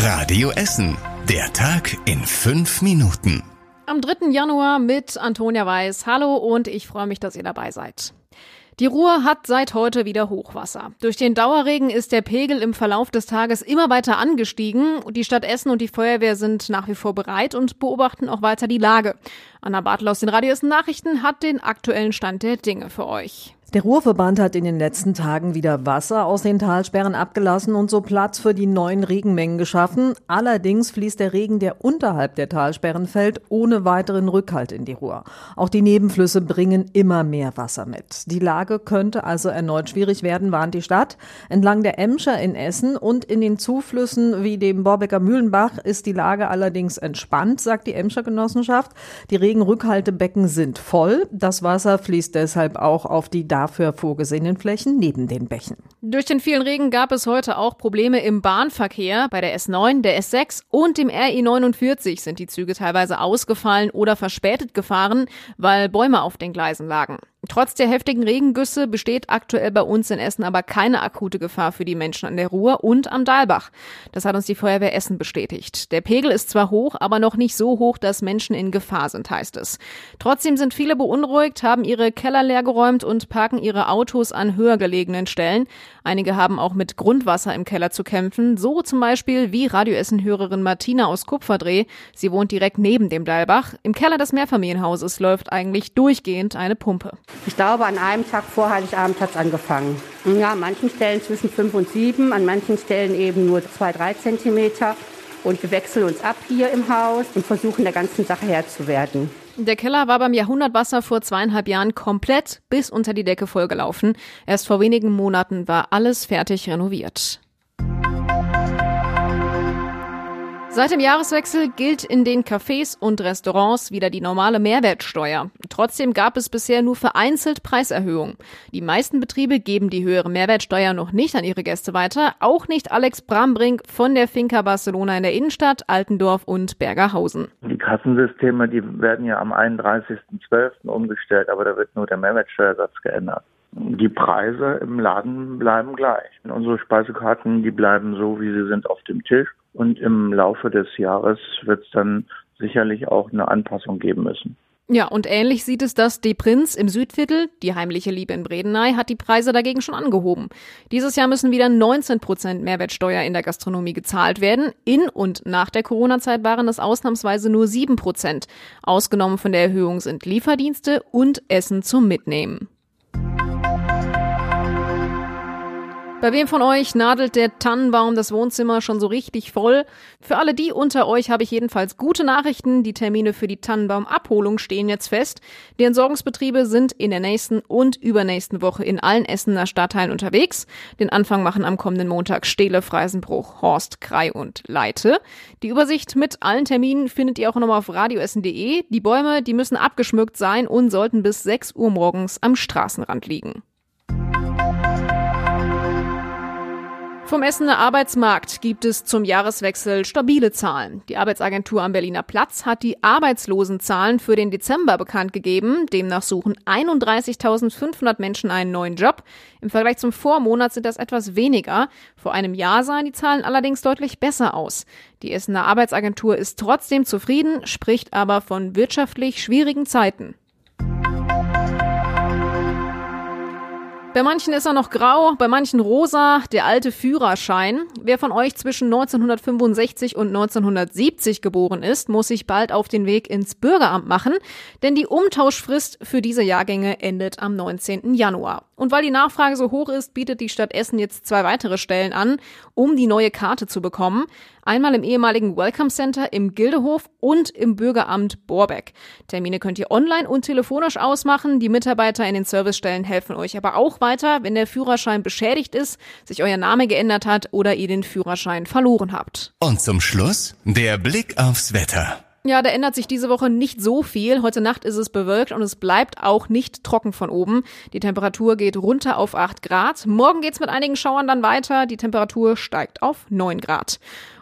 Radio Essen. Der Tag in fünf Minuten. Am 3. Januar mit Antonia Weiß. Hallo und ich freue mich, dass ihr dabei seid. Die Ruhr hat seit heute wieder Hochwasser. Durch den Dauerregen ist der Pegel im Verlauf des Tages immer weiter angestiegen. Die Stadt Essen und die Feuerwehr sind nach wie vor bereit und beobachten auch weiter die Lage. Anna Bartel aus den Radio Essen Nachrichten hat den aktuellen Stand der Dinge für euch. Der Ruhrverband hat in den letzten Tagen wieder Wasser aus den Talsperren abgelassen und so Platz für die neuen Regenmengen geschaffen. Allerdings fließt der Regen, der unterhalb der Talsperren fällt, ohne weiteren Rückhalt in die Ruhr. Auch die Nebenflüsse bringen immer mehr Wasser mit. Die Lage könnte also erneut schwierig werden, warnt die Stadt. Entlang der Emscher in Essen und in den Zuflüssen wie dem Borbecker Mühlenbach ist die Lage allerdings entspannt, sagt die Emscher Genossenschaft. Die Regenrückhaltebecken sind voll. Das Wasser fließt deshalb auch auf die dafür vorgesehenen Flächen neben den Bächen. Durch den vielen Regen gab es heute auch Probleme im Bahnverkehr. Bei der S9, der S6 und dem RE49 sind die Züge teilweise ausgefallen oder verspätet gefahren, weil Bäume auf den Gleisen lagen. Trotz der heftigen Regengüsse besteht aktuell bei uns in Essen aber keine akute Gefahr für die Menschen an der Ruhr und am Dalbach. Das hat uns die Feuerwehr Essen bestätigt. Der Pegel ist zwar hoch, aber noch nicht so hoch, dass Menschen in Gefahr sind, heißt es. Trotzdem sind viele beunruhigt, haben ihre Keller leergeräumt und parken ihre Autos an höher gelegenen Stellen. Einige haben auch mit Grundwasser im Keller zu kämpfen, so zum Beispiel wie Radioessen-Hörerin Martina aus Kupferdreh. Sie wohnt direkt neben dem Dalbach. Im Keller des Mehrfamilienhauses läuft eigentlich durchgehend eine Pumpe. Ich glaube, an einem Tag vor Heiligabend hat es angefangen. Ja, an manchen Stellen zwischen fünf und sieben, an manchen Stellen eben nur zwei, drei Zentimeter. Und wir wechseln uns ab hier im Haus und versuchen der ganzen Sache Herr zu werden. Der Keller war beim Jahrhundertwasser vor zweieinhalb Jahren komplett bis unter die Decke vollgelaufen. Erst vor wenigen Monaten war alles fertig renoviert. Seit dem Jahreswechsel gilt in den Cafés und Restaurants wieder die normale Mehrwertsteuer. Trotzdem gab es bisher nur vereinzelt Preiserhöhungen. Die meisten Betriebe geben die höhere Mehrwertsteuer noch nicht an ihre Gäste weiter, auch nicht Alex Brambrink von der Finca Barcelona in der Innenstadt, Altendorf und Bergerhausen. Die Kassensysteme, die werden ja am 31.12. umgestellt, aber da wird nur der Mehrwertsteuersatz geändert. Die Preise im Laden bleiben gleich. Unsere Speisekarten, die bleiben so, wie sie sind auf dem Tisch. Und im Laufe des Jahres wird es dann sicherlich auch eine Anpassung geben müssen. Ja, und ähnlich sieht es das De Prinz im Südviertel. Die heimliche Liebe in Bredeney hat die Preise dagegen schon angehoben. Dieses Jahr müssen wieder 19 Prozent Mehrwertsteuer in der Gastronomie gezahlt werden. In und nach der Corona-Zeit waren es ausnahmsweise nur 7 Prozent. Ausgenommen von der Erhöhung sind Lieferdienste und Essen zum Mitnehmen. Bei wem von euch nadelt der Tannenbaum das Wohnzimmer schon so richtig voll? Für alle die unter euch habe ich jedenfalls gute Nachrichten. Die Termine für die Tannenbaumabholung stehen jetzt fest. Die Entsorgungsbetriebe sind in der nächsten und übernächsten Woche in allen Essener Stadtteilen unterwegs. Den Anfang machen am kommenden Montag Stehle, Freisenbruch, Horst, Krei und Leite. Die Übersicht mit allen Terminen findet ihr auch nochmal auf radioessen.de. Die Bäume, die müssen abgeschmückt sein und sollten bis 6 Uhr morgens am Straßenrand liegen. Vom Essener Arbeitsmarkt gibt es zum Jahreswechsel stabile Zahlen. Die Arbeitsagentur am Berliner Platz hat die Arbeitslosenzahlen für den Dezember bekannt gegeben. Demnach suchen 31.500 Menschen einen neuen Job. Im Vergleich zum Vormonat sind das etwas weniger. Vor einem Jahr sahen die Zahlen allerdings deutlich besser aus. Die Essener Arbeitsagentur ist trotzdem zufrieden, spricht aber von wirtschaftlich schwierigen Zeiten. Bei manchen ist er noch grau, bei manchen rosa, der alte Führerschein. Wer von euch zwischen 1965 und 1970 geboren ist, muss sich bald auf den Weg ins Bürgeramt machen, denn die Umtauschfrist für diese Jahrgänge endet am 19. Januar. Und weil die Nachfrage so hoch ist, bietet die Stadt Essen jetzt zwei weitere Stellen an, um die neue Karte zu bekommen. Einmal im ehemaligen Welcome Center im Gildehof und im Bürgeramt Borbeck. Termine könnt ihr online und telefonisch ausmachen. Die Mitarbeiter in den Servicestellen helfen euch aber auch weiter, wenn der Führerschein beschädigt ist, sich euer Name geändert hat oder ihr den Führerschein verloren habt. Und zum Schluss der Blick aufs Wetter. Ja, da ändert sich diese Woche nicht so viel. Heute Nacht ist es bewölkt und es bleibt auch nicht trocken von oben. Die Temperatur geht runter auf 8 Grad. Morgen geht's mit einigen Schauern dann weiter. Die Temperatur steigt auf 9 Grad.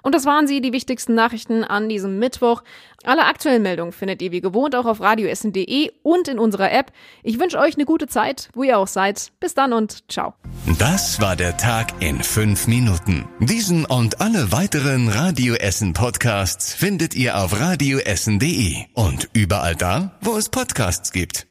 Und das waren sie, die wichtigsten Nachrichten an diesem Mittwoch. Alle aktuellen Meldungen findet ihr wie gewohnt auch auf radioessen.de und in unserer App. Ich wünsche euch eine gute Zeit, wo ihr auch seid. Bis dann und ciao. Das war der Tag in fünf Minuten. Diesen und alle weiteren Radio Essen Podcasts findet ihr auf radioessen.de und überall da, wo es Podcasts gibt.